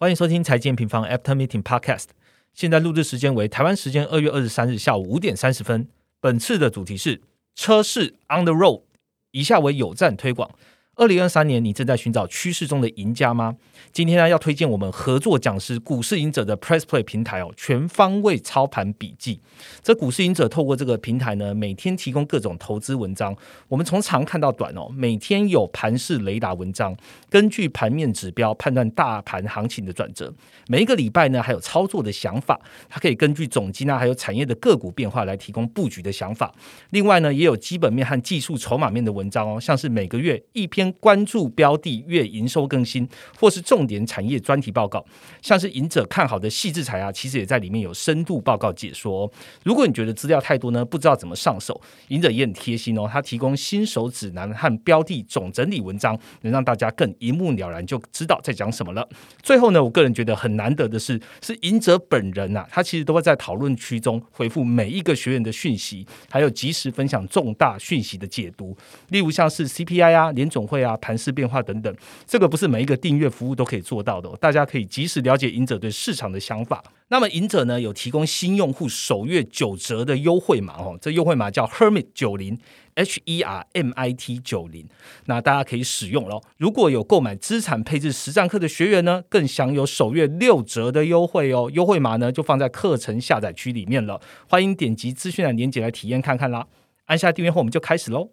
欢迎收听财经平方 After Meeting Podcast。现在录制时间为台湾时间二月二十三日下午五点三十分。本次的主题是车市 On the Road，以下为有赞推广。二零二三年，你正在寻找趋势中的赢家吗？今天呢，要推荐我们合作讲师股市赢者的 Press Play 平台哦，全方位操盘笔记。这股市赢者透过这个平台呢，每天提供各种投资文章。我们从长看到短哦，每天有盘势雷达文章，根据盘面指标判断大盘行情的转折。每一个礼拜呢，还有操作的想法，它可以根据总金啊，还有产业的个股变化来提供布局的想法。另外呢，也有基本面和技术筹码面的文章哦，像是每个月一篇。关注标的月营收更新，或是重点产业专题报告，像是赢者看好的细致材啊，其实也在里面有深度报告解说。如果你觉得资料太多呢，不知道怎么上手，赢者也很贴心哦，他提供新手指南和标的总整理文章，能让大家更一目了然，就知道在讲什么了。最后呢，我个人觉得很难得的是，是赢者本人啊，他其实都会在讨论区中回复每一个学员的讯息，还有及时分享重大讯息的解读，例如像是 CPI 啊，联总会。啊，盘势变化等等，这个不是每一个订阅服务都可以做到的。大家可以及时了解赢者对市场的想法。那么赢者呢，有提供新用户首月九折的优惠码哦，这优惠码叫 Hermit 九零 H E R M I T 九零，那大家可以使用喽。如果有购买资产配置实战课的学员呢，更享有首月六折的优惠哦。优惠码呢，就放在课程下载区里面了。欢迎点击资讯栏链接来体验看看啦。按下订阅后，我们就开始喽。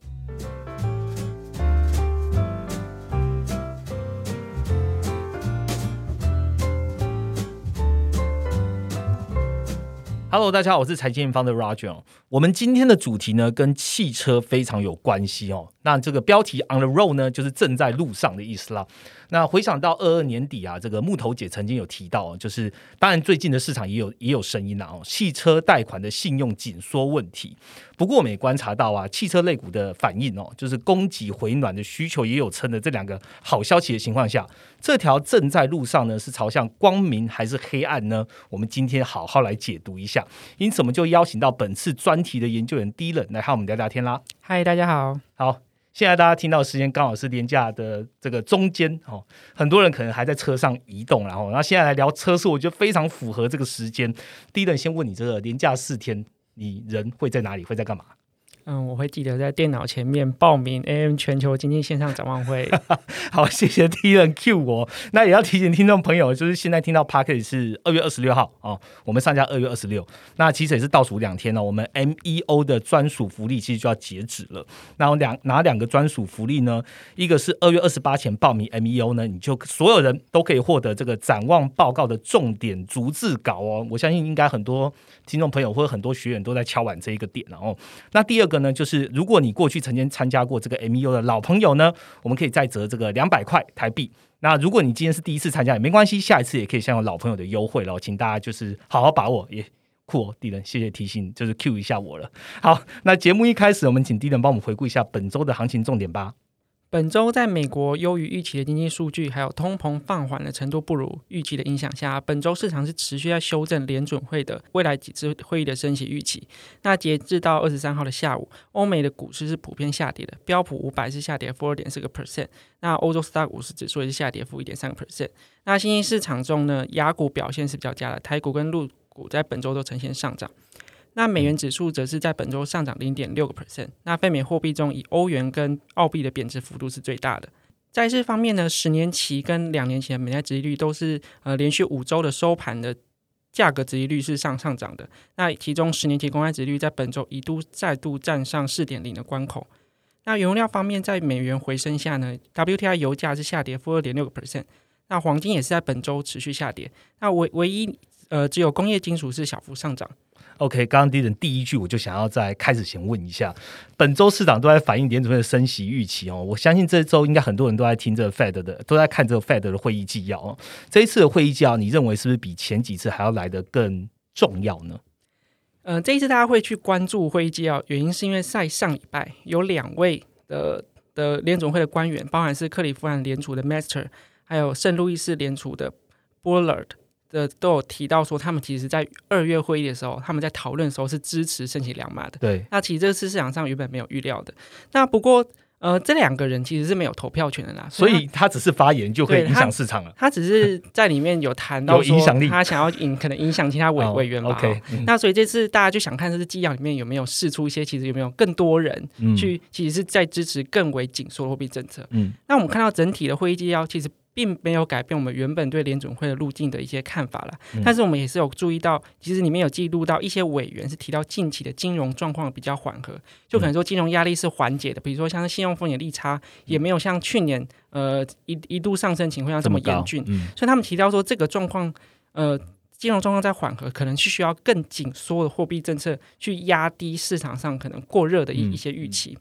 Hello，大家好，我是财经方的 Roger。我们今天的主题呢，跟汽车非常有关系哦。那这个标题 On the road 呢，就是正在路上的意思啦。那回想到二二年底啊，这个木头姐曾经有提到，就是当然最近的市场也有也有声音啦哦，汽车贷款的信用紧缩问题。不过我们也观察到啊，汽车类股的反应哦，就是供给回暖的需求也有撑的这两个好消息的情况下，这条正在路上呢，是朝向光明还是黑暗呢？我们今天好好来解读一下。因此，我们就邀请到本次专题的研究员 D 人来和我们聊聊天啦。嗨，大家好，好。现在大家听到的时间刚好是年假的这个中间哦，很多人可能还在车上移动，然后，然后现在来聊车速，我觉得非常符合这个时间。第一人先问你，这个年假四天，你人会在哪里？会在干嘛？嗯，我会记得在电脑前面报名 AM 全球经济线上展望会。好，谢谢 T 人 Q 我。那也要提醒听众朋友，就是现在听到 p a r k e 是二月二十六号哦，我们上架二月二十六。那其实也是倒数两天了，我们 MEO 的专属福利其实就要截止了。那两哪两个专属福利呢？一个是二月二十八前报名 MEO 呢，你就所有人都可以获得这个展望报告的重点逐字稿哦。我相信应该很多听众朋友或者很多学员都在敲碗这一个点然后，那第二个。呢，就是如果你过去曾经参加过这个 MEU 的老朋友呢，我们可以再折这个两百块台币。那如果你今天是第一次参加也没关系，下一次也可以享有老朋友的优惠了，请大家就是好好把握。也酷哦，敌人，谢谢提醒，就是 Q 一下我了。好，那节目一开始，我们请敌人帮我们回顾一下本周的行情重点吧。本周在美国优于预期的经济数据，还有通膨放缓的程度不如预期的影响下，本周市场是持续在修正联准会的未来几次会议的升息预期。那截至到二十三号的下午，欧美的股市是普遍下跌的，标普五百是下跌负二点四个 percent，那欧洲四大股市指数也是下跌负一点三个 percent。那新兴市场中呢，雅股表现是比较佳的，台股跟陆股在本周都呈现上涨。那美元指数则是在本周上涨零点六个 percent。那非美货币中，以欧元跟澳币的贬值幅度是最大的。债市方面呢，十年期跟两年期的美债殖利率都是呃连续五周的收盘的价格殖利率是上上涨的。那其中十年期公开殖利率在本周一度再度站上四点零的关口。那原料方面，在美元回升下呢，WTI 油价是下跌负二点六个 percent。那黄金也是在本周持续下跌。那唯唯一呃只有工业金属是小幅上涨。OK，刚刚第一人第一句我就想要在开始前问一下，本周市场都在反映联储会的升息预期哦。我相信这周应该很多人都在听这个 Fed 的，都在看这个 Fed 的会议纪要哦。这一次的会议纪要，你认为是不是比前几次还要来得更重要呢？呃，这一次大家会去关注会议纪要，原因是因为在上礼拜有两位的的联总会的官员，包含是克里夫兰联储的 Master，还有圣路易斯联储的 Bullard。的都有提到说，他们其实，在二月会议的时候，他们在讨论的时候是支持升息两码的。对，那其实这个是市场上原本没有预料的。那不过，呃，这两个人其实是没有投票权的啦，所以他只是发言就可以影响市场了。他只是在里面有谈到有影响力，他想要影可能影响其他委委员吧。OK，那所以这次大家就想看，这是纪要里面有没有试出一些，其实有没有更多人去，其实是在支持更为紧缩的货币政策。嗯，那我们看到整体的会议纪要，其实。并没有改变我们原本对联准会的路径的一些看法了，但是我们也是有注意到，其实里面有记录到一些委员是提到近期的金融状况比较缓和，就可能说金融压力是缓解的，比如说像是信用风险利差也没有像去年呃一一度上升情况下这么严峻，所以他们提到说这个状况呃金融状况在缓和，可能是需要更紧缩的货币政策去压低市场上可能过热的一一些预期。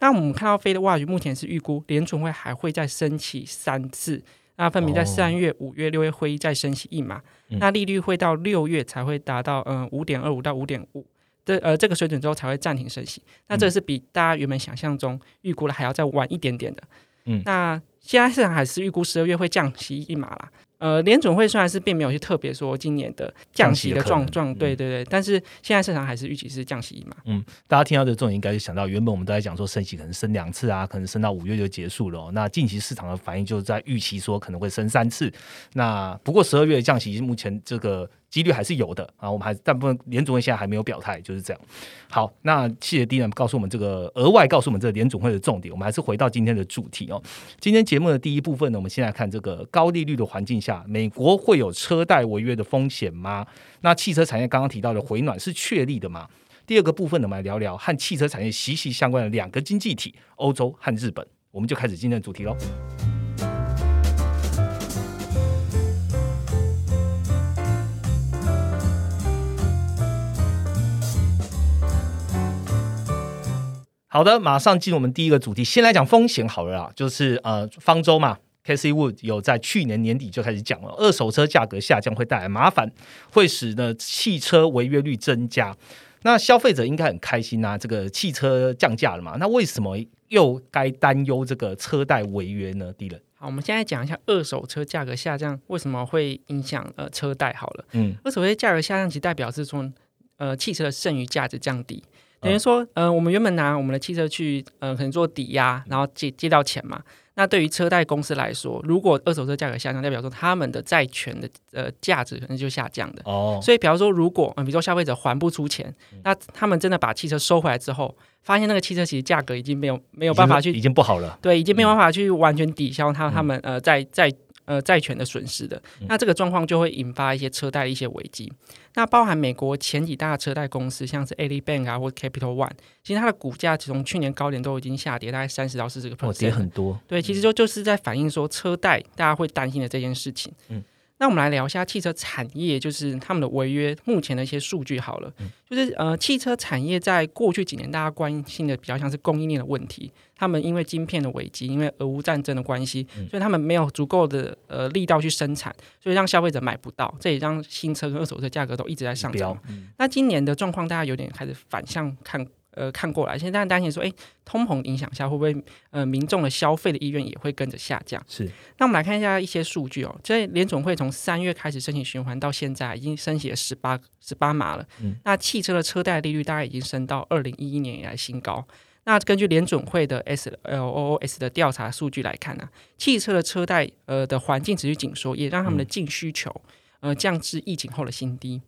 那我们看到飞的话语目前是预估联储会还会再升起三次，那分别在三月、五月、六月会议再升息一码，那利率会到六月才会达到嗯五点二五到五点五这呃这个水准之后才会暂停升息，那这是比大家原本想象中预估的还要再晚一点点的。嗯，那现在市场还是预估十二月会降息一码啦。呃，联总会虽然是并没有去特别说今年的降息的状状，对对对，但是现在市场还是预期是降息嘛。嗯，大家听到这重点，应该就想到原本我们都在讲说升息可能升两次啊，可能升到五月就结束了。那近期市场的反应就是在预期说可能会升三次。那不过十二月降息目前这个。几率还是有的啊，我们还大部分联总会现在还没有表态，就是这样。好，那谢谢 D 呢告诉我们这个额外告诉我们这个联总会的重点，我们还是回到今天的主题哦。今天节目的第一部分呢，我们先来看这个高利率的环境下，美国会有车贷违约的风险吗？那汽车产业刚刚提到的回暖是确立的吗？第二个部分呢，我们来聊聊和汽车产业息息相关的两个经济体——欧洲和日本。我们就开始今天的主题喽。好的，马上进入我们第一个主题。先来讲风险好了啦，就是呃，方舟嘛，Casey Wood 有在去年年底就开始讲了，二手车价格下降会带来麻烦，会使呢汽车违约率增加。那消费者应该很开心啊，这个汽车降价了嘛？那为什么又该担忧这个车贷违约呢？第一人，好，我们现在讲一下二手车价格下降为什么会影响呃车贷好了。嗯，二手车价格下降其实代表是说呃汽车的剩余价值降低。等于说，呃，我们原本拿我们的汽车去，呃，可能做抵押，然后借借到钱嘛。那对于车贷公司来说，如果二手车价格下降，代表说他们的债权的呃价值可能就下降的。哦。所以，比方说，如果，比如说消费者还不出钱，那他们真的把汽车收回来之后，发现那个汽车其实价格已经没有没有办法去，已经不好了。对，已经没有办法去完全抵消他他们呃在在。呃，债权的损失的，那这个状况就会引发一些车贷的一些危机。那包含美国前几大车贷公司，像是 a l i Bank 啊，或 Capital One，其实它的股价从去年高点都已经下跌大概三十到四十个 percent，跌很多。对，其实就就是在反映说车贷大家会担心的这件事情。嗯。那我们来聊一下汽车产业，就是他们的违约目前的一些数据好了。就是呃，汽车产业在过去几年大家关心的比较像是供应链的问题，他们因为晶片的危机，因为俄乌战争的关系，所以他们没有足够的呃力道去生产，所以让消费者买不到，这也让新车跟二手车价格都一直在上涨。那今年的状况，大家有点开始反向看。呃，看过来，现在担心说，哎，通膨影响下会不会呃，民众的消费的意愿也会跟着下降？是。那我们来看一下一些数据哦，这联总会从三月开始申请循环到现在，已经升息了十八十八码了。嗯。那汽车的车贷利率大概已经升到二零一一年以来新高。那根据联总会的 S L O O S 的调查数据来看呢，汽车的车贷呃的环境持续紧缩，也让他们的净需求呃降至疫情后的新低。嗯，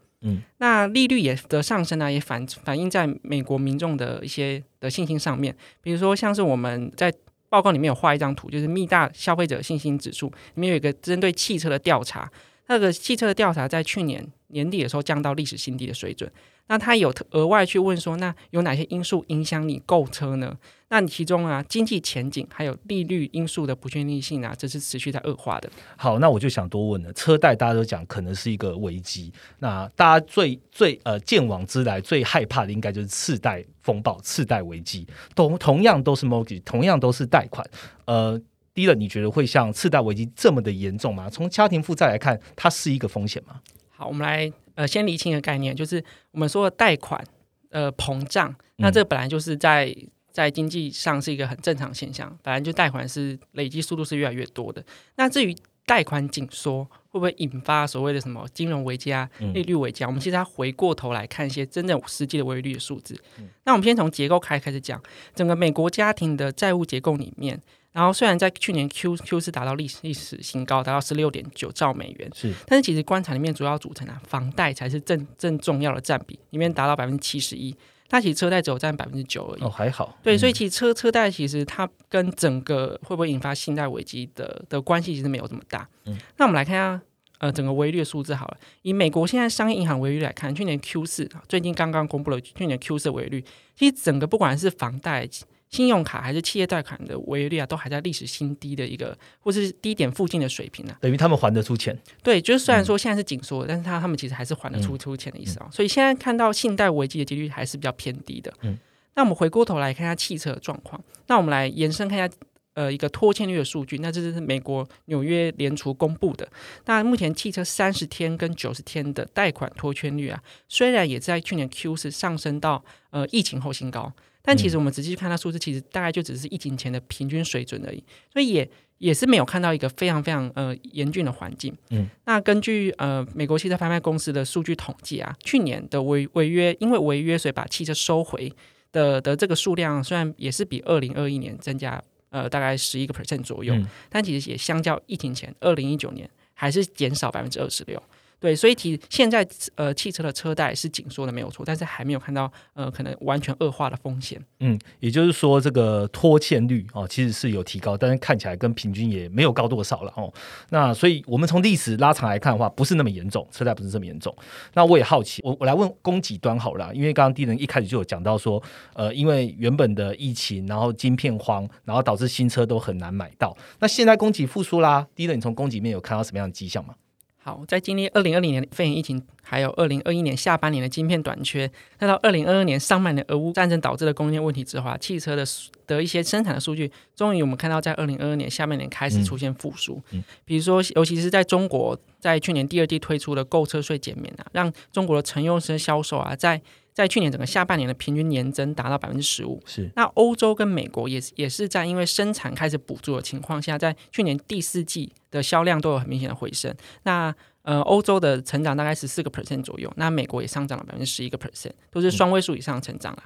那利率也的上升呢，也反反映在美国民众的一些的信心上面。比如说，像是我们在报告里面有画一张图，就是密大消费者信心指数里面有一个针对汽车的调查，那个汽车的调查在去年年底的时候降到历史新低的水准。那他有额外去问说，那有哪些因素影响你购车呢？那你其中啊，经济前景还有利率因素的不确定性啊，这是持续在恶化的。好，那我就想多问了，车贷大家都讲可能是一个危机，那大家最最呃见往之来最害怕的应该就是次贷风暴、次贷危机，同同样都是 mortgage，同样都是贷款。呃，第一了，你觉得会像次贷危机这么的严重吗？从家庭负债来看，它是一个风险吗？好，我们来。呃，先厘清一个概念，就是我们说的贷款呃膨胀，那这本来就是在在经济上是一个很正常现象，本来就贷款是累积速度是越来越多的。那至于贷款紧缩会不会引发所谓的什么金融危机啊、利率危机啊？我们其实要回过头来看一些真正实际的利率的数字。那我们先从结构开开始讲，整个美国家庭的债务结构里面。然后虽然在去年 Q Q 是达到历史历史新高，达到十六点九兆美元，是，但是其实官场里面主要组成啊，房贷才是正正重要的占比，里面达到百分之七十一，它其实车贷只有占百分之九而已。哦，还好。对，所以其实车车贷其实它跟整个会不会引发信贷危机的的关系其实没有这么大。嗯，那我们来看一下呃整个违率数字好了，以美国现在商业银行违率来看，去年 Q 四最近刚刚公布了去年 Q 四违率，其实整个不管是房贷。信用卡还是企业贷款的违约率啊，都还在历史新低的一个，或是低点附近的水平呢。等于他们还得出钱。对，就是虽然说现在是紧缩，但是他他们其实还是还得出出钱的意思啊。所以现在看到信贷危机的几率还是比较偏低的。嗯。那我们回过头来看一下汽车的状况。那我们来延伸看一下，呃，一个拖欠率的数据。那这是美国纽约联储公布的。那目前汽车三十天跟九十天的贷款拖欠率啊，虽然也在去年 Q 是上升到呃疫情后新高。但其实我们仔细看它数字，其实大概就只是疫情前的平均水准而已，所以也也是没有看到一个非常非常呃严峻的环境。嗯，那根据呃美国汽车拍卖公司的数据统计啊，去年的违违约，因为违约所以把汽车收回的的这个数量，虽然也是比二零二一年增加呃大概十一个 percent 左右，但其实也相较疫情前二零一九年还是减少百分之二十六。对，所以其现在呃汽车的车贷是紧缩的没有错，但是还没有看到呃可能完全恶化的风险。嗯，也就是说这个拖欠率哦其实是有提高，但是看起来跟平均也没有高多少了哦。那所以我们从历史拉长来看的话，不是那么严重，车贷不是这么严重。那我也好奇，我我来问供给端好了，因为刚刚低人一开始就有讲到说，呃，因为原本的疫情，然后晶片荒，然后导致新车都很难买到。那现在供给复苏啦，低人你从供给面有看到什么样的迹象吗？好，在经历二零二零年肺炎疫情，还有二零二一年下半年的晶片短缺，再到二零二二年上半年俄乌战争导致的供应链问题之后，汽车的的一些生产的数据，终于我们看到在二零二二年下半年开始出现复苏。嗯，比如说，尤其是在中国，在去年第二季推出的购车税减免啊，让中国的乘用车销售啊，在在去年整个下半年的平均年增达到百分之十五。是，那欧洲跟美国也是也是在因为生产开始补助的情况下，在去年第四季。的销量都有很明显的回升。那呃，欧洲的成长大概十四个 percent 左右，那美国也上涨了百分之十一个 percent，都是双位数以上的成长了。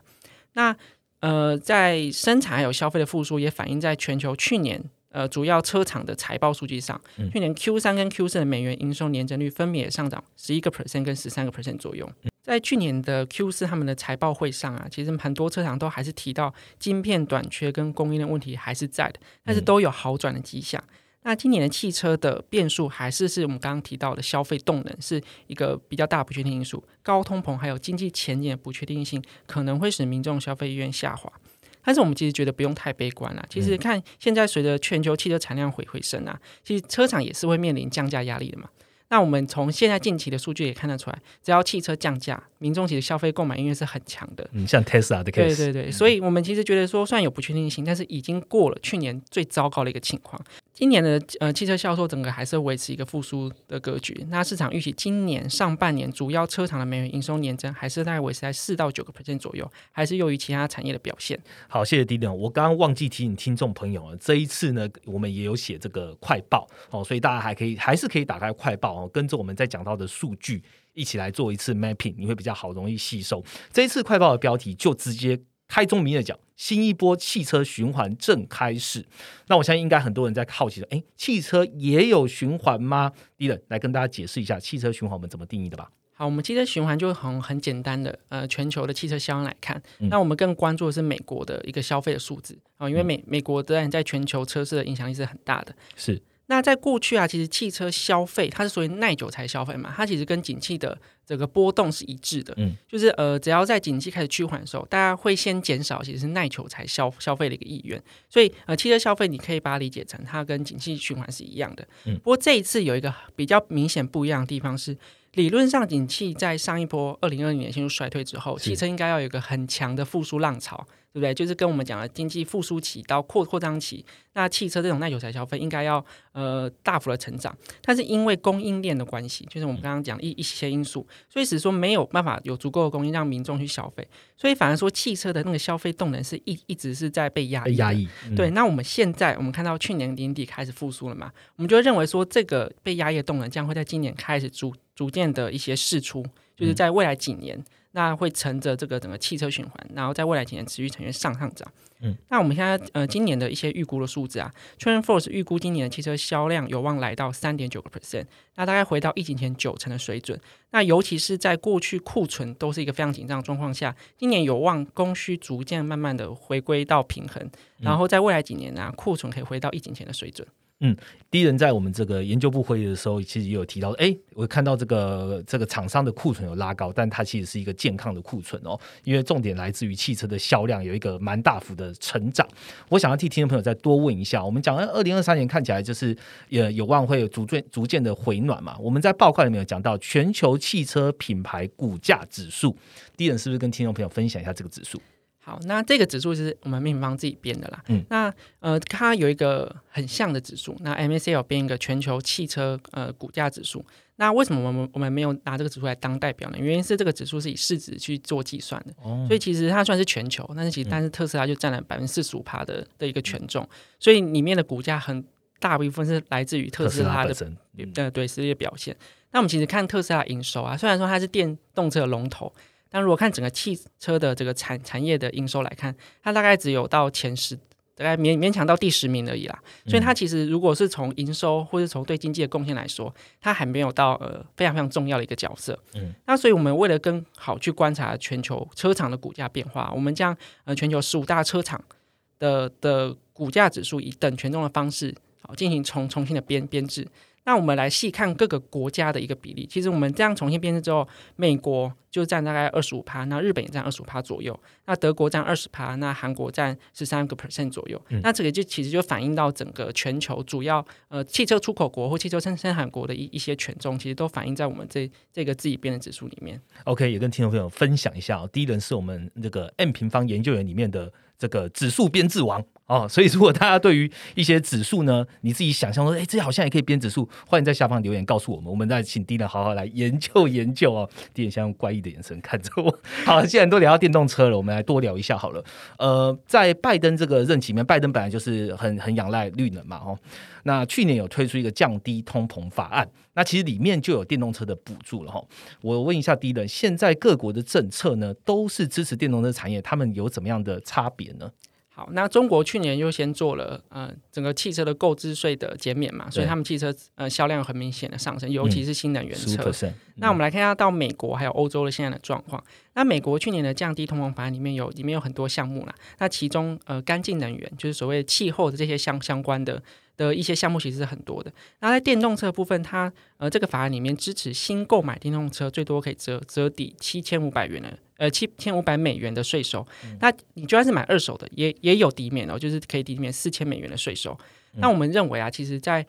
那呃，在生产还有消费的复苏，也反映在全球去年呃主要车厂的财报数据上。去年 Q 三跟 Q 四的美元营收年增率分别上涨十一个 percent 跟十三个 percent 左右。在去年的 Q 四他们的财报会上啊，其实很多车厂都还是提到晶片短缺跟供应链问题还是在的，但是都有好转的迹象。那今年的汽车的变数还是是我们刚刚提到的消费动能是一个比较大不确定因素，高通膨还有经济前景的不确定性可能会使民众消费意愿下滑。但是我们其实觉得不用太悲观了。其实看现在随着全球汽车产量回回升啊，其实车厂也是会面临降价压力的嘛。那我们从现在近期的数据也看得出来，只要汽车降价，民众其实消费购买意愿是很强的。嗯，像 Tesla 的 case。对对对，所以我们其实觉得说，虽然有不确定性，但是已经过了去年最糟糕的一个情况。今年的呃汽车销售整个还是维持一个复苏的格局。那市场预期今年上半年主要车厂的美元营收年增还是大概维持在四到九个 percent 左右，还是优于其他产业的表现。好，谢谢 d 点。我刚刚忘记提醒听众朋友了，这一次呢，我们也有写这个快报哦，所以大家还可以还是可以打开快报哦，跟着我们在讲到的数据一起来做一次 mapping，你会比较好容易吸收。这一次快报的标题就直接。开宗明义讲，新一波汽车循环正开始。那我相信应该很多人在好奇的，哎，汽车也有循环吗？第一来跟大家解释一下汽车循环我们怎么定义的吧。好，我们汽车循环就很很简单的，呃，全球的汽车销量来看，那我们更关注的是美国的一个消费的数字啊，因为美美国当然在全球车市的影响力是很大的。是。那在过去啊，其实汽车消费它是属于耐久才消费嘛，它其实跟景气的这个波动是一致的。嗯，就是呃，只要在景气开始趋缓的时候，大家会先减少其实是耐久才消消费的一个意愿。所以呃，汽车消费你可以把它理解成它跟景气循环是一样的。嗯，不过这一次有一个比较明显不一样的地方是，理论上景气在上一波二零二零年陷入衰退之后，汽车应该要有一个很强的复苏浪潮。对不对？就是跟我们讲的经济复苏期到扩扩张期，那汽车这种耐久材消费应该要呃大幅的成长，但是因为供应链的关系，就是我们刚刚讲一一些因素，所以使说没有办法有足够的供应让民众去消费，所以反而说汽车的那个消费动能是一一直是在被压抑被压抑，嗯。对，，那我们现在我们看到去年年底开始复苏了嘛，我们就会认为说这个被压抑的动能将会在今年开始逐逐渐的一些释出，就是在未来几年，那会乘着这个整个汽车循环，然后在未来几年持续呈现上上涨。嗯，那我们现在呃今年的一些预估的数字啊 t r a n Force 预估今年的汽车销量有望来到三点九个 percent，那大概回到疫情前九成的水准。那尤其是在过去库存都是一个非常紧张的状况下，今年有望供需逐渐慢慢的回归到平衡，然后在未来几年呢、啊，库存可以回到疫情前的水准。嗯第一人在我们这个研究部会议的时候，其实也有提到，哎，我看到这个这个厂商的库存有拉高，但它其实是一个健康的库存哦，因为重点来自于汽车的销量有一个蛮大幅的成长。我想要替听众朋友再多问一下，我们讲二零二三年看起来就是也有望会逐渐逐渐的回暖嘛。我们在报告里面有讲到全球汽车品牌股价指数，第一人是不是跟听众朋友分享一下这个指数？好，那这个指数是我们命名方自己编的啦。嗯，那呃，它有一个很像的指数，那 MSCI 有编一个全球汽车呃股价指数。那为什么我们我们没有拿这个指数来当代表呢？原因是这个指数是以市值去做计算的，哦所以其实它算是全球，但是其实但是特斯拉就占了百分之四十五趴的的一个权重，所以里面的股价很大部分是来自于特斯拉的呃，对实力的表现。那我们其实看特斯拉营收啊，虽然说它是电动车的龙头，但如果看整个汽车的这个产产业的营收来看，它大概只有到前十，大概勉勉强到第十名而已啦。所以它其实如果是从营收或是从对经济的贡献来说，它还没有到呃非常非常重要的一个角色。嗯，那所以我们为了更好去观察全球车厂的股价变化，我们将呃全球十五大车厂的的股价指数以等权重的方式，好进行重重新的编编制。那我们来细看各个国家的一个比例。其实我们这样重新编制之后，美国就占大概二十五趴，那日本也占二十五趴左右，那德国占二十趴，那韩国占十三个 percent 左右。那这个就其实就反映到整个全球主要呃汽车出口国或汽车生生产国的一一些权重，其实都反映在我们这这个自己编的指数里面。OK，也跟听众朋友分享一下哦。第一轮是我们这个 M 平方研究员里面的这个指数编制王哦，所以如果大家对于一些指数呢，你自己想象说，哎，这好像也可以编指数，欢迎在下方留言告诉我们，我们再请第一人好好来研究研究哦。第一人现在用怪异的眼神看着我。好，既然都聊到电动车了，我们来多聊一下好了。呃，在拜登这个任期里面，拜登本来就是很很仰赖绿能嘛，哦，那去年有推出一个降低通膨法案，那其实里面就有电动车的补助了哈。我问一下第一人，现在各国的政策呢，都是支持电动车产业，他们有怎么样的差别呢？好，那中国去年又先做了呃整个汽车的购置税的减免嘛，所以他们汽车呃销量很明显的上升，尤其是新能源车。那我们来看一下到美国还有欧洲的现在的状况。那美国去年的降低通膨法案里面有里面有很多项目啦，那其中呃干净能源就是所谓气候的这些相相关的的一些项目其实是很多的。那在电动车部分，它呃这个法案里面支持新购买电动车最多可以折折抵七千五百元的呃七千五百美元的税收。那你就算是买二手的，也也有抵免哦，就是可以抵免四千美元的税收。那我们认为啊，其实在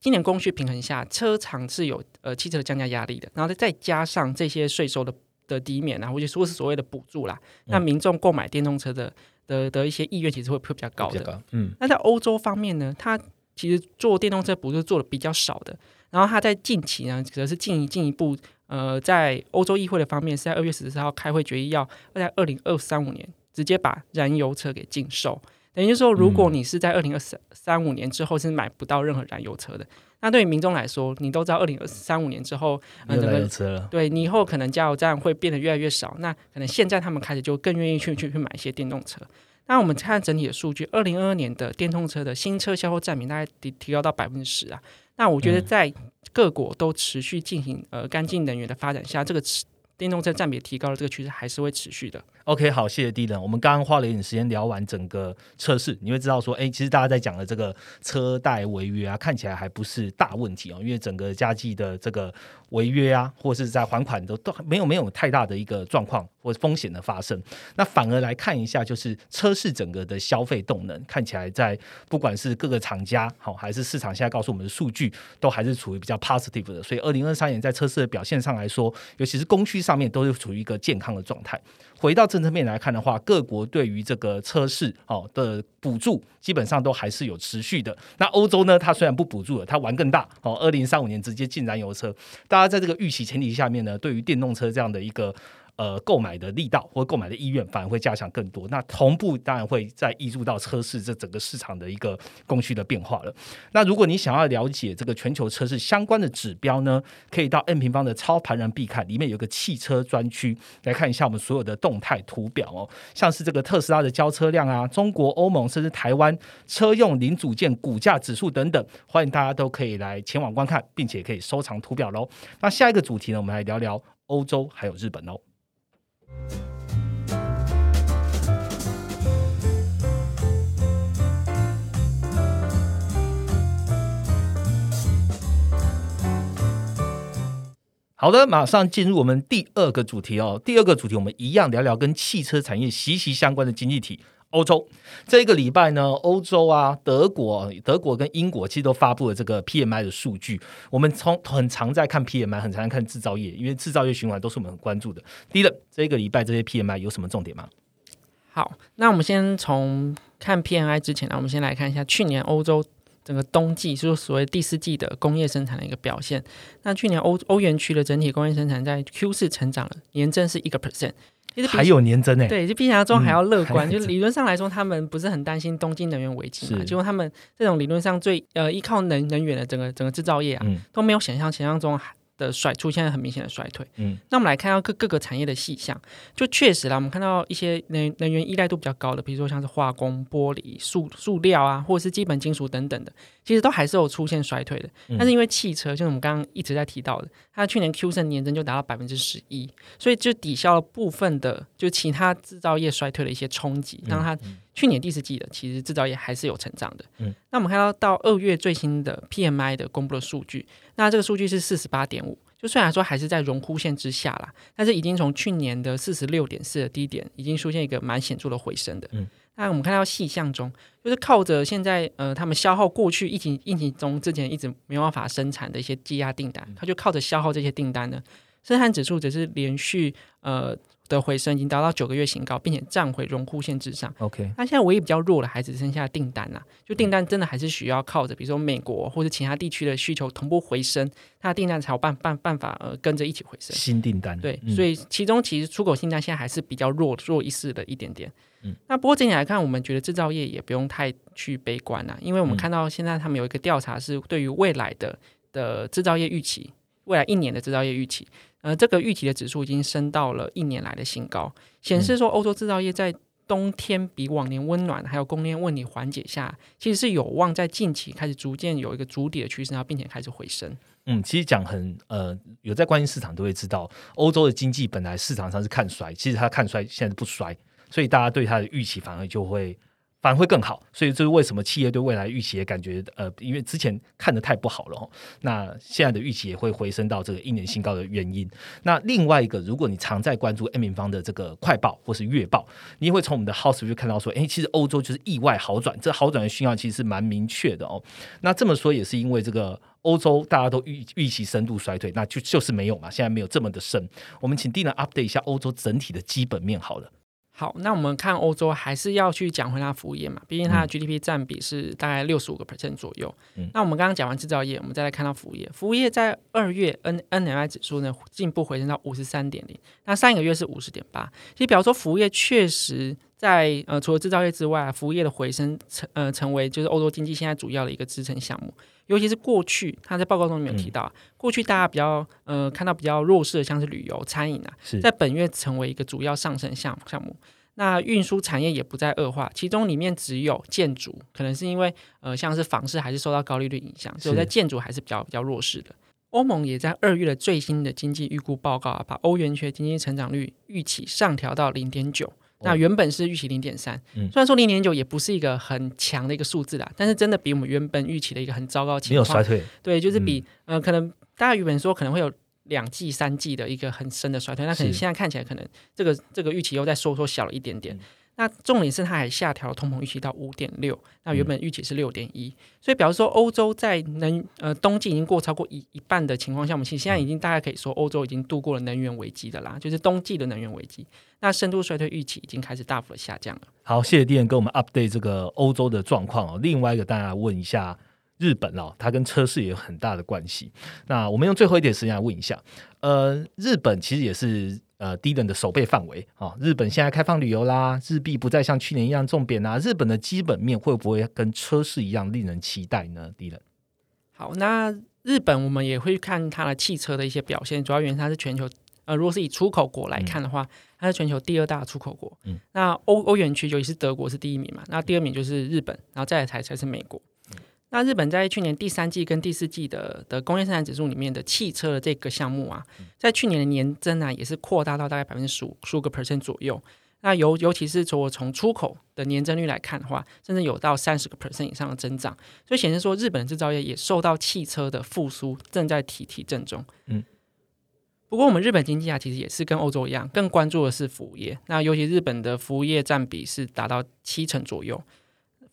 今年供需平衡下，车厂是有呃汽车的降价压力的，然后再加上这些税收的的抵免啊，或者说是所谓的补助啦，那民众购买电动车的的的一些意愿其实会会比较高的。高，嗯，那在欧洲方面呢，它其实做电动车补助做的比较少的，然后它在近期呢，则是进一进一步，呃，在欧洲议会的方面是在二月十四号开会决议，要在二零二三五年直接把燃油车给禁售。等于说，如果你是在二零二三三五年之后是买不到任何燃油车的，那对于民众来说，你都知道二零二三五年之后，没有整个燃油车了，对你以后可能加油站会变得越来越少，那可能现在他们开始就更愿意去去去买一些电动车。那我们看整体的数据，二零二二年的电动车的新车销售占比大概提提高到百分之十啊。那我觉得在各国都持续进行呃干净能源的发展下，这个持电动车占比提高的这个趋势还是会持续的。OK，好，谢谢 D 人。我们刚刚花了一点时间聊完整个测试，你会知道说，哎，其实大家在讲的这个车贷违约啊，看起来还不是大问题哦，因为整个家计的这个违约啊，或是在还款都都没有没有太大的一个状况或风险的发生。那反而来看一下，就是车市整个的消费动能，看起来在不管是各个厂家好，还是市场现在告诉我们的数据，都还是处于比较 positive 的。所以二零二三年在车市的表现上来说，尤其是供需上上面都是处于一个健康的状态。回到政策面来看的话，各国对于这个车市哦的补助基本上都还是有持续的。那欧洲呢，它虽然不补助了，它玩更大哦，二零三五年直接进燃油车。大家在这个预期前提下面呢，对于电动车这样的一个。呃，购买的力道或购买的意愿反而会加强更多。那同步当然会再溢入到车市这整个市场的一个供需的变化了。那如果你想要了解这个全球车市相关的指标呢，可以到 N 平方的超盘然必看，里面有个汽车专区来看一下我们所有的动态图表哦。像是这个特斯拉的交车量啊，中国、欧盟甚至台湾车用零组件股价指数等等，欢迎大家都可以来前往观看，并且可以收藏图表喽。那下一个主题呢，我们来聊聊欧洲还有日本哦。好的，马上进入我们第二个主题哦。第二个主题，我们一样聊聊跟汽车产业息息相关的经济体——欧洲。这个礼拜呢，欧洲啊，德国、德国跟英国其实都发布了这个 PMI 的数据。我们从很常在看 PMI，很常在看制造业，因为制造业循环都是我们很关注的。第一个，这个礼拜这些 PMI 有什么重点吗？好，那我们先从看 PMI 之前呢，我们先来看一下去年欧洲。整个冬季就是所谓第四季的工业生产的一个表现。那去年欧欧元区的整体工业生产在 Q 四成长了，年增是一个 percent，还有年增诶，对，就比想象中还要乐观。就理论上来说，他们不是很担心东京能源危机嘛？结果他们这种理论上最呃依靠能能源的整个整个制造业啊，都没有想象想象中。的衰出现了很明显的衰退，嗯，那我们来看到各各个产业的细项，就确实啦，我们看到一些能能源依赖度比较高的，比如说像是化工、玻璃、塑塑料啊，或者是基本金属等等的，其实都还是有出现衰退的。但是因为汽车，就是我们刚刚一直在提到的，它去年 Q 三年增就达到百分之十一，所以就抵消了部分的就其他制造业衰退的一些冲击，让它。去年第四季的其实制造业还是有成长的。嗯，那我们看到到二月最新的 PMI 的公布的数据，那这个数据是四十八点五，就虽然说还是在荣枯线之下啦，但是已经从去年的四十六点四的低点，已经出现一个蛮显著的回升的。嗯，那我们看到细项中，就是靠着现在呃他们消耗过去疫情疫情中之前一直没办法生产的一些积压订单，它就靠着消耗这些订单呢，生产指数只是连续呃。的回升已经达到九个月新高，并且站回荣枯线之上。OK，那现在唯一比较弱的，还只剩下订单呐。就订单真的还是需要靠着，比如说美国或者其他地区的需求同步回升，它的订单才有办办办法呃跟着一起回升。新订单对，所以其中其实出口订单现在还是比较弱弱一丝的一点点。嗯，那不过整体来看，我们觉得制造业也不用太去悲观呐，因为我们看到现在他们有一个调查是对于未来的的制造业预期，未来一年的制造业预期。呃，这个预期的指数已经升到了一年来的新高，显示说欧洲制造业在冬天比往年温暖，还有供应链问题缓解下，其实是有望在近期开始逐渐有一个筑底的趋势，然后并且开始回升。嗯，其实讲很呃，有在关心市场都会知道，欧洲的经济本来市场上是看衰，其实它看衰现在不衰，所以大家对它的预期反而就会。反而会更好，所以这是为什么企业对未来预期也感觉呃，因为之前看的太不好了，那现在的预期也会回升到这个一年新高的原因。那另外一个，如果你常在关注 M 平方的这个快报或是月报，你也会从我们的 House 就看到说，哎，其实欧洲就是意外好转，这好转的讯号其实是蛮明确的哦。那这么说也是因为这个欧洲大家都预预期深度衰退，那就就是没有嘛，现在没有这么的深。我们请 Dina update 一下欧洲整体的基本面好了。好，那我们看欧洲还是要去讲回它服务业嘛，毕竟它的 GDP 占比是大概六十五个 percent 左右。那我们刚刚讲完制造业，我们再来看到服务业。服务业在二月 N N M I 指数呢进步回升到五十三点零，那上一个月是五十点八。其实，比如说服务业确实在呃除了制造业之外，服务业的回升成呃成为就是欧洲经济现在主要的一个支撑项目。尤其是过去，他在报告中没有提到，过去大家比较呃看到比较弱势的，像是旅游、餐饮啊，在本月成为一个主要上升项项目。那运输产业也不再恶化，其中里面只有建筑，可能是因为呃像是房市还是受到高利率影响，所以在建筑还是比较比较弱势的。欧盟也在二月的最新的经济预估报告啊，把欧元区经济成长率预期上调到零点九。那原本是预期零点三，虽然说零点九也不是一个很强的一个数字啦，但是真的比我们原本预期的一个很糟糕情况。没有衰退。对，就是比呃，可能大家原本说可能会有两季、三季的一个很深的衰退，那可能是现在看起来可能这个这个预期又在缩缩小了一点点。那重点是它还下调了通膨预期到五点六，那原本预期是六点一，所以表示说欧洲在能呃冬季已经过超过一一半的情况下，我们其实现在已经大概可以说欧洲已经度过了能源危机的啦，就是冬季的能源危机。那深度衰退预期已经开始大幅的下降了。好，谢谢 N 跟我们 update 这个欧洲的状况哦。另外一个，大家问一下日本哦，它跟车市也有很大的关系。那我们用最后一点时间来问一下，呃，日本其实也是呃低等的守备范围啊、哦。日本现在开放旅游啦，日币不再像去年一样重贬啦，日本的基本面会不会跟车市一样令人期待呢？低等好，那日本我们也会看它的汽车的一些表现，主要原因它是全球呃，如果是以出口国来看的话，它是全球第二大出口国。嗯，那欧欧元区尤其是德国是第一名嘛，那第二名就是日本，然后再来才才是美国。那日本在去年第三季跟第四季的的工业生产指数里面的汽车的这个项目啊，在去年的年增啊也是扩大到大概百分之十五十五个 percent 左右。那尤尤其是从从出口的年增率来看的话，甚至有到三十个 percent 以上的增长，所以显示说日本制造业也受到汽车的复苏正在提提振中。嗯，不过我们日本经济啊，其实也是跟欧洲一样，更关注的是服务业。那尤其日本的服务业占比是达到七成左右。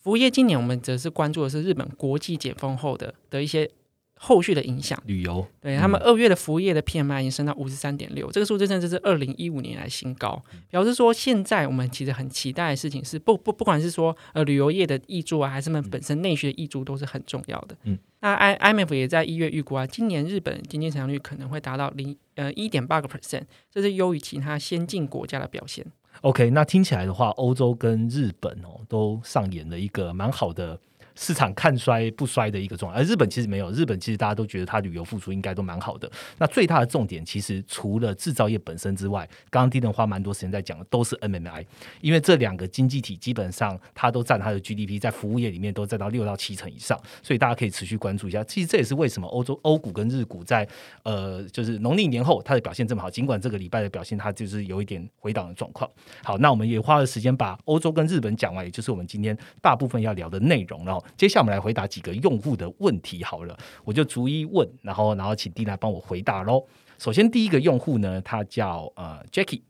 服务业今年我们则是关注的是日本国际解封后的的一些后续的影响。旅游对他们二月的服务业的 PMI 已经升到五十三点六，这个数字甚至是二零一五年来新高，表示说现在我们其实很期待的事情是不不不管是说呃旅游业的益助啊，还是他们本身内需的益助都是很重要的。嗯，那 I IMF 也在一月预估啊，今年日本经济成长率可能会达到零呃一点八个 percent，这是优于其他先进国家的表现。OK，那听起来的话，欧洲跟日本哦都上演了一个蛮好的市场看衰不衰的一个状态，而日本其实没有，日本其实大家都觉得它旅游复苏应该都蛮好的。那最大的重点其实除了制造业本身之外，刚刚丁能花蛮多时间在讲的都是 MMI，因为这两个经济体基本上它都占它的 GDP 在服务业里面都占到六到七成以上，所以大家可以持续关注一下。其实这也是为什么欧洲欧股跟日股在呃就是农历年后它的表现这么好，尽管这个礼拜的表现它就是有一点回档的状况。好，那我们也花了时间把欧洲跟日本讲完，也就是我们今天大部分要聊的内容。然后接下来我们来回答几个用户的问题。好了，我就逐一问，然后然后请蒂来帮我回答喽。首先第一个用户呢，他叫呃 Jackie，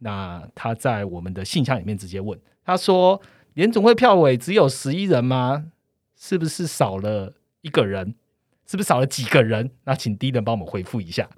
那他在我们的信箱里面直接问，他说联总会票委只有十一人吗？是不是少了一个人？是不是少了几个人？那请低人帮我们回复一下，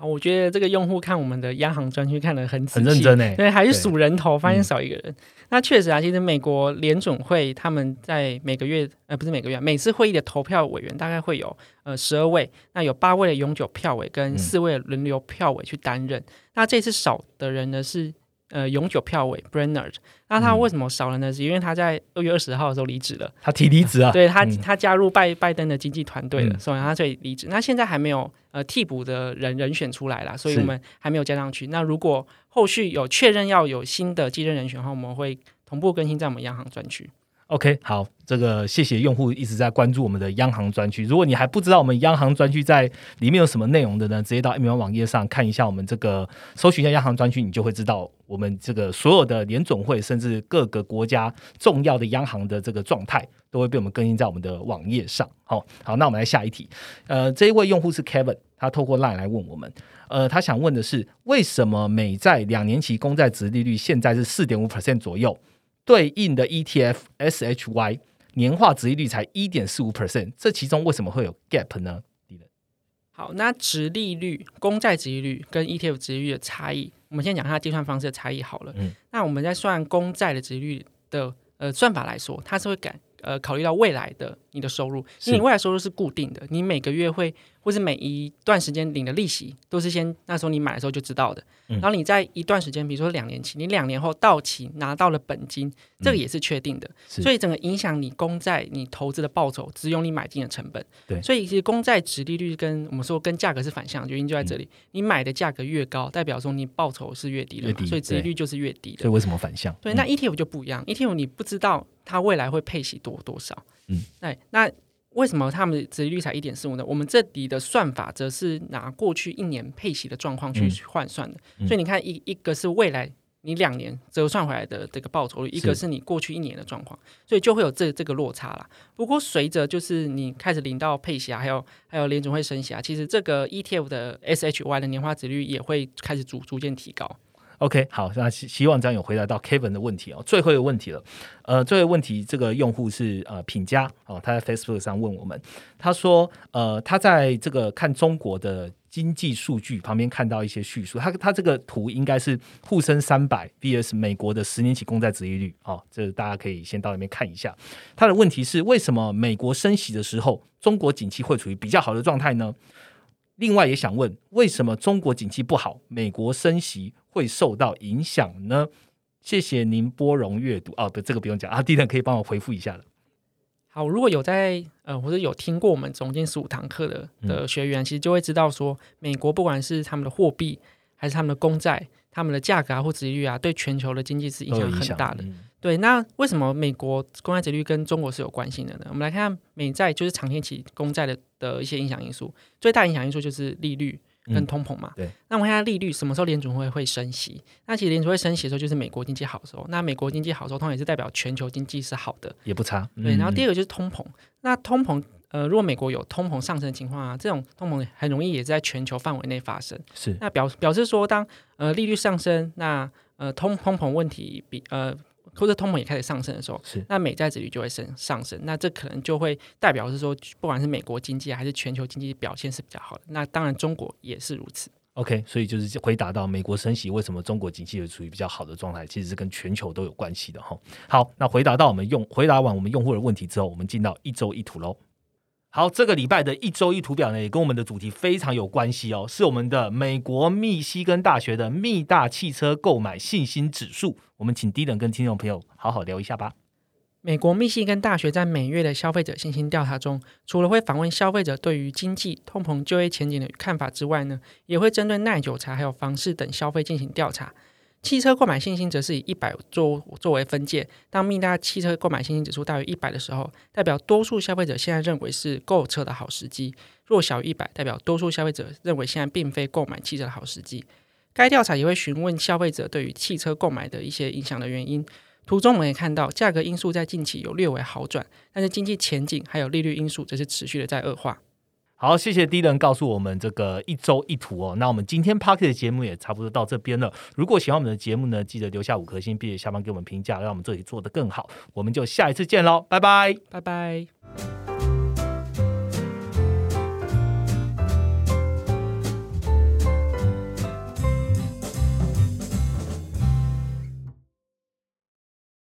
好，我觉得这个用户看我们的央行专区看得很仔细很认真哎。对，还是对数人头，发现嗯少一个人。那确实啊，其实美国联准会他们在每个月，呃，不是每个月，每次会议的投票委员大概会有呃十二位，那有八位的永久票委跟嗯四位的轮流票委去担任。那这次少的人呢是呃永久票委 Brenner，那他嗯为什么少了呢？是因为他在二月二十号的时候离职了。他提离职啊？对他，嗯他加入拜拜登的经济团队了，嗯所以他所以离职。那现在还没有呃替补的人人选出来啦，所以我们还没有加上去。那如果后续有确认要有新的继任人选的话，我们会同步更新在我们央行专区。OK，好，这个谢谢用户一直在关注我们的央行专区。如果你还不知道我们央行专区在里面有什么内容的呢，直接到 M 1网页上看一下我们这个搜寻一下央行专区，你就会知道我们这个所有的联总会，甚至各个国家重要的央行的这个状态，都会被我们更新在我们的网页上。好，好，那我们来下一题。呃，这一位用户是 Kevin，他透过 LINE 来问我们，呃，他想问的是，为什么美债两年期公债值利率现在是四点五 percent 左右？对应的 E ETF SHY 年化值利率才一点四五 percent，这其中为什么会有 gap 呢？好，那值利率、公债值利率跟 ETF 值利率的差异，我们先讲它计算方式的差异好了。嗯那我们在算公债的值利率的呃算法来说，它是会改呃考虑到未来的你的收入，因为你未来收入是固定的，你每个月会或是每一段时间领的利息都是先那时候你买的时候就知道的，嗯然后你在一段时间，比如说两年期，你两年后到期拿到了本金，这个也是确定的，嗯所以整个影响你公债你投资的报酬只有你买进的成本，对所以其实公债值利率跟我们说跟价格是反向，原因就在这里，你买的价格越高，代表说你报酬是越低的嘛，低所以值利率就是越低的所以。为什么反向？对，嗯那 ETF 就不一样，ETF 你不知道它未来会配息多多少。嗯，对，那为什么他们的殖利率才一点四五呢？我们这里的算法则是拿过去一年配息的状况去嗯换算的，嗯所以你看一一个是未来你两年折算回来的这个报酬率，一个是是你过去一年的状况，所以就会有这这个落差啦。不过随着就是你开始领到配息啊，还有还有联总会升息啊，其实这个 ETF 的 SHY 的年化值率也会开始逐逐渐提高。OK，好，那希希望这样有回答到 Kevin 的问题哦。最后一个问题了，呃，最后一个问题，这个用户是呃品家哦，他在 Facebook 上问我们，他说呃他在这个看中国的经济数据旁边看到一些叙述，他他这个图应该是沪深三百 VS 美国的十年期公债殖利率哦，这大家可以先到那边看一下。他的问题是为什么美国升息的时候，中国景气会处于比较好的状态呢？另外也想问，为什么中国景气不好，美国升息会受到影响呢？谢谢您波容阅读哦，不，这个不用讲啊，地人可以帮我回复一下的。好，如果有在呃，或者有听过我们总经十五堂课的的学员，其实就会知道说，美国不管是他们的货币，还是他们的公债，他们的价格啊或值利率啊，对全球的经济是影响很大的。嗯对，那为什么美国公债殖利率跟中国是有关系的呢？我们来看看美债，就是长天期公债的的一些影响因素，最大影响因素就是利率跟嗯通膨嘛。对。那我们看下利率，什么时候联准会会升息？那其实联准会升息的时候，就是美国经济好的时候。那美国经济好的时候，通常也是代表全球经济是好的。也不差。对，然后第二二个就是通膨。那通膨，呃，如果美国有通膨上升的情况啊，这种通膨很容易也是在全球范围内发生。是那表表示说，当呃利率上升，那呃通通膨问题比呃或者通膨也开始上升的时候，是那美债值率就会升上升。那这可能就会代表是说，不管是美国经济还是全球经济表现是比较好的。那当然中国也是如此。OK，所以就是回答到美国升息为什么中国经济会处于比较好的状态，其实是跟全球都有关系的哈。好，那回答到我们用回答完我们用户的问题之后，我们进到一周一图喽。好，这个礼拜的一周一图表呢，也跟我们的主题非常有关系哦，是我们的美国密西根大学的密大汽车购买信心指数。我们请低等跟听众朋友好好聊一下吧。美国密西根大学在每月的消费者信心调查中，除了会访问消费者对于经济、通膨、就业前景的看法之外呢，也会针对耐久材还有房市等消费进行调查。汽车购买信心则是以一百作作为分界，当密大汽车购买信心指数大于一百的时候，代表多数消费者现在认为是购车的好时机；若小于一百，代表多数消费者认为现在并非购买汽车的好时机。该调查也会询问消费者对于汽车购买的一些影响的原因。图中我们也看到，价格因素在近期有略微好转，但是经济前景还有利率因素则是持续的在恶化。好，谢谢 D 人告诉我们这个一周一图哦。那我们今天 Park 的节目也差不多到这边了。如果喜欢我们的节目呢，记得留下五颗星，并且下方给我们评价，让我们这里做得更好。我们就下一次见喽，拜拜。拜拜。